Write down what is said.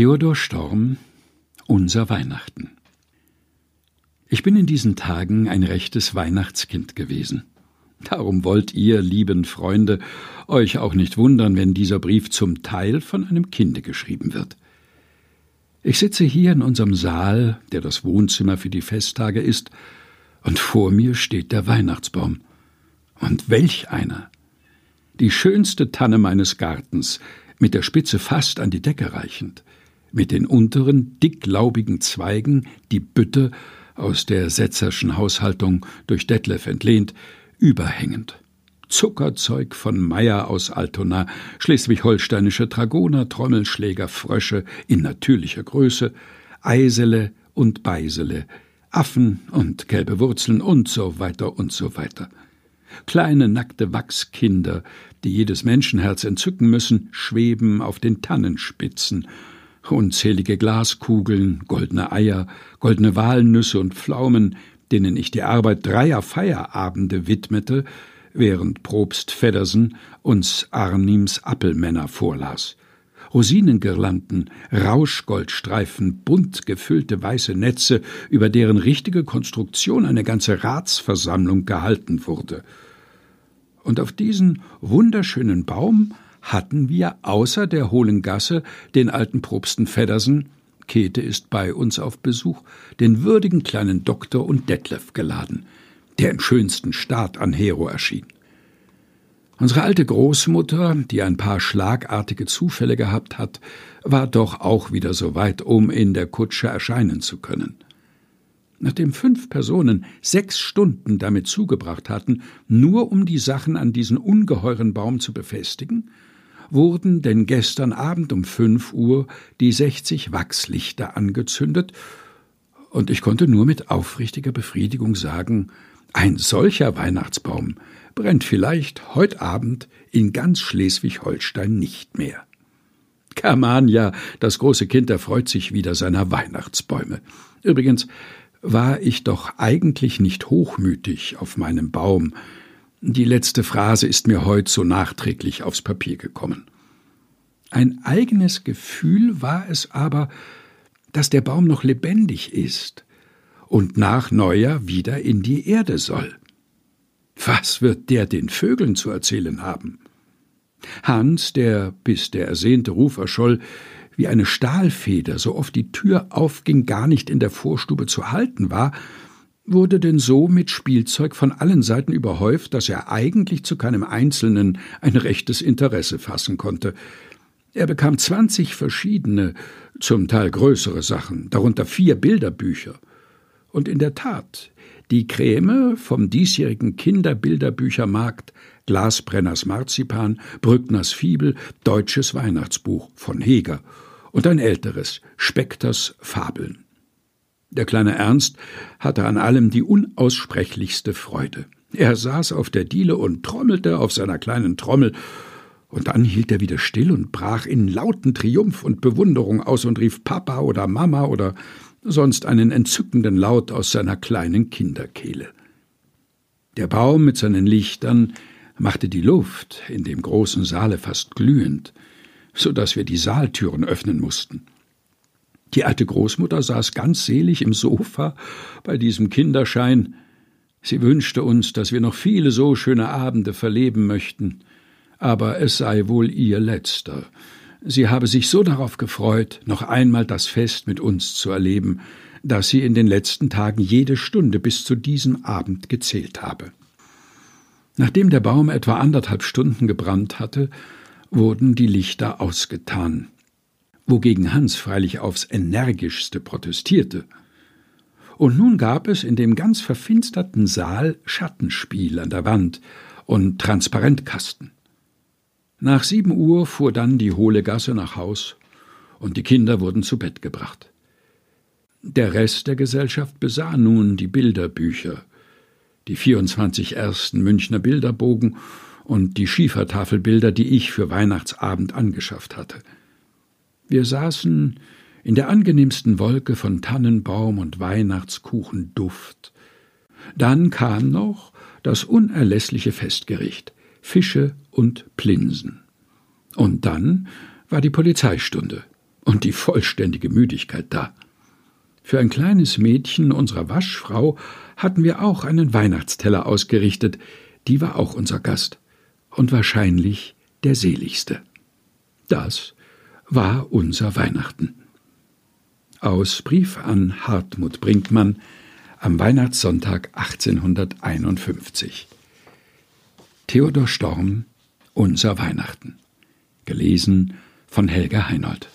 Theodor Storm Unser Weihnachten Ich bin in diesen Tagen ein rechtes Weihnachtskind gewesen. Darum wollt ihr, lieben Freunde, euch auch nicht wundern, wenn dieser Brief zum Teil von einem Kinde geschrieben wird. Ich sitze hier in unserem Saal, der das Wohnzimmer für die Festtage ist, und vor mir steht der Weihnachtsbaum. Und welch einer! Die schönste Tanne meines Gartens, mit der Spitze fast an die Decke reichend, mit den unteren, dicklaubigen Zweigen die Bütte, aus der Setzerschen Haushaltung durch Detlef entlehnt, überhängend. Zuckerzeug von Meyer aus Altona, schleswig-holsteinische Dragoner, Trommelschläger, Frösche in natürlicher Größe, Eisele und Beisele, Affen und gelbe Wurzeln und so weiter und so weiter. Kleine nackte Wachskinder, die jedes Menschenherz entzücken müssen, schweben auf den Tannenspitzen. Unzählige Glaskugeln, goldene Eier, goldene Walnüsse und Pflaumen, denen ich die Arbeit dreier Feierabende widmete, während Probst Feddersen uns Arnims Appelmänner vorlas. Rosinengirlanden, Rauschgoldstreifen, bunt gefüllte weiße Netze, über deren richtige Konstruktion eine ganze Ratsversammlung gehalten wurde. Und auf diesen wunderschönen Baum hatten wir außer der hohlen Gasse den alten Propsten Feddersen, Käthe ist bei uns auf Besuch, den würdigen kleinen Doktor und Detlef geladen – der im schönsten Staat an Hero erschien. Unsere alte Großmutter, die ein paar schlagartige Zufälle gehabt hat, war doch auch wieder so weit, um in der Kutsche erscheinen zu können. Nachdem fünf Personen sechs Stunden damit zugebracht hatten, nur um die Sachen an diesen ungeheuren Baum zu befestigen, wurden denn gestern Abend um fünf Uhr die sechzig Wachslichter angezündet, und ich konnte nur mit aufrichtiger Befriedigung sagen, ein solcher Weihnachtsbaum brennt vielleicht heut Abend in ganz Schleswig-Holstein nicht mehr. Germania, das große Kind, erfreut sich wieder seiner Weihnachtsbäume. Übrigens war ich doch eigentlich nicht hochmütig auf meinem Baum. Die letzte Phrase ist mir heut so nachträglich aufs Papier gekommen. Ein eigenes Gefühl war es aber, dass der Baum noch lebendig ist, und nach Neujahr wieder in die Erde soll. Was wird der den Vögeln zu erzählen haben? Hans, der, bis der ersehnte Ruf erscholl, wie eine Stahlfeder, so oft die Tür aufging, gar nicht in der Vorstube zu halten war, wurde denn so mit Spielzeug von allen Seiten überhäuft, dass er eigentlich zu keinem Einzelnen ein rechtes Interesse fassen konnte. Er bekam zwanzig verschiedene, zum Teil größere Sachen, darunter vier Bilderbücher, und in der Tat, die Kräme vom diesjährigen Kinderbilderbüchermarkt Glasbrenners Marzipan, Brückners Fibel, Deutsches Weihnachtsbuch von Heger und ein älteres, Spekters Fabeln. Der kleine Ernst hatte an allem die unaussprechlichste Freude. Er saß auf der Diele und trommelte auf seiner kleinen Trommel, und dann hielt er wieder still und brach in lauten Triumph und Bewunderung aus und rief Papa oder Mama oder sonst einen entzückenden Laut aus seiner kleinen Kinderkehle. Der Baum mit seinen Lichtern machte die Luft in dem großen Saale fast glühend, so dass wir die Saaltüren öffnen mussten. Die alte Großmutter saß ganz selig im Sofa bei diesem Kinderschein. Sie wünschte uns, dass wir noch viele so schöne Abende verleben möchten, aber es sei wohl ihr letzter, Sie habe sich so darauf gefreut, noch einmal das Fest mit uns zu erleben, dass sie in den letzten Tagen jede Stunde bis zu diesem Abend gezählt habe. Nachdem der Baum etwa anderthalb Stunden gebrannt hatte, wurden die Lichter ausgetan, wogegen Hans freilich aufs energischste protestierte. Und nun gab es in dem ganz verfinsterten Saal Schattenspiel an der Wand und Transparentkasten. Nach sieben Uhr fuhr dann die hohle Gasse nach Haus, und die Kinder wurden zu Bett gebracht. Der Rest der Gesellschaft besah nun die Bilderbücher, die 24 ersten Münchner Bilderbogen und die Schiefertafelbilder, die ich für Weihnachtsabend angeschafft hatte. Wir saßen in der angenehmsten Wolke von Tannenbaum und Weihnachtskuchenduft. Dann kam noch das unerlässliche Festgericht Fische und Plinsen. Und dann war die Polizeistunde, und die vollständige Müdigkeit da. Für ein kleines Mädchen unserer Waschfrau hatten wir auch einen Weihnachtsteller ausgerichtet, die war auch unser Gast und wahrscheinlich der seligste. Das war unser Weihnachten. Aus Brief an Hartmut Brinkmann am Weihnachtssonntag 1851. Theodor Storm Unser Weihnachten. Gelesen von Helga Heinold.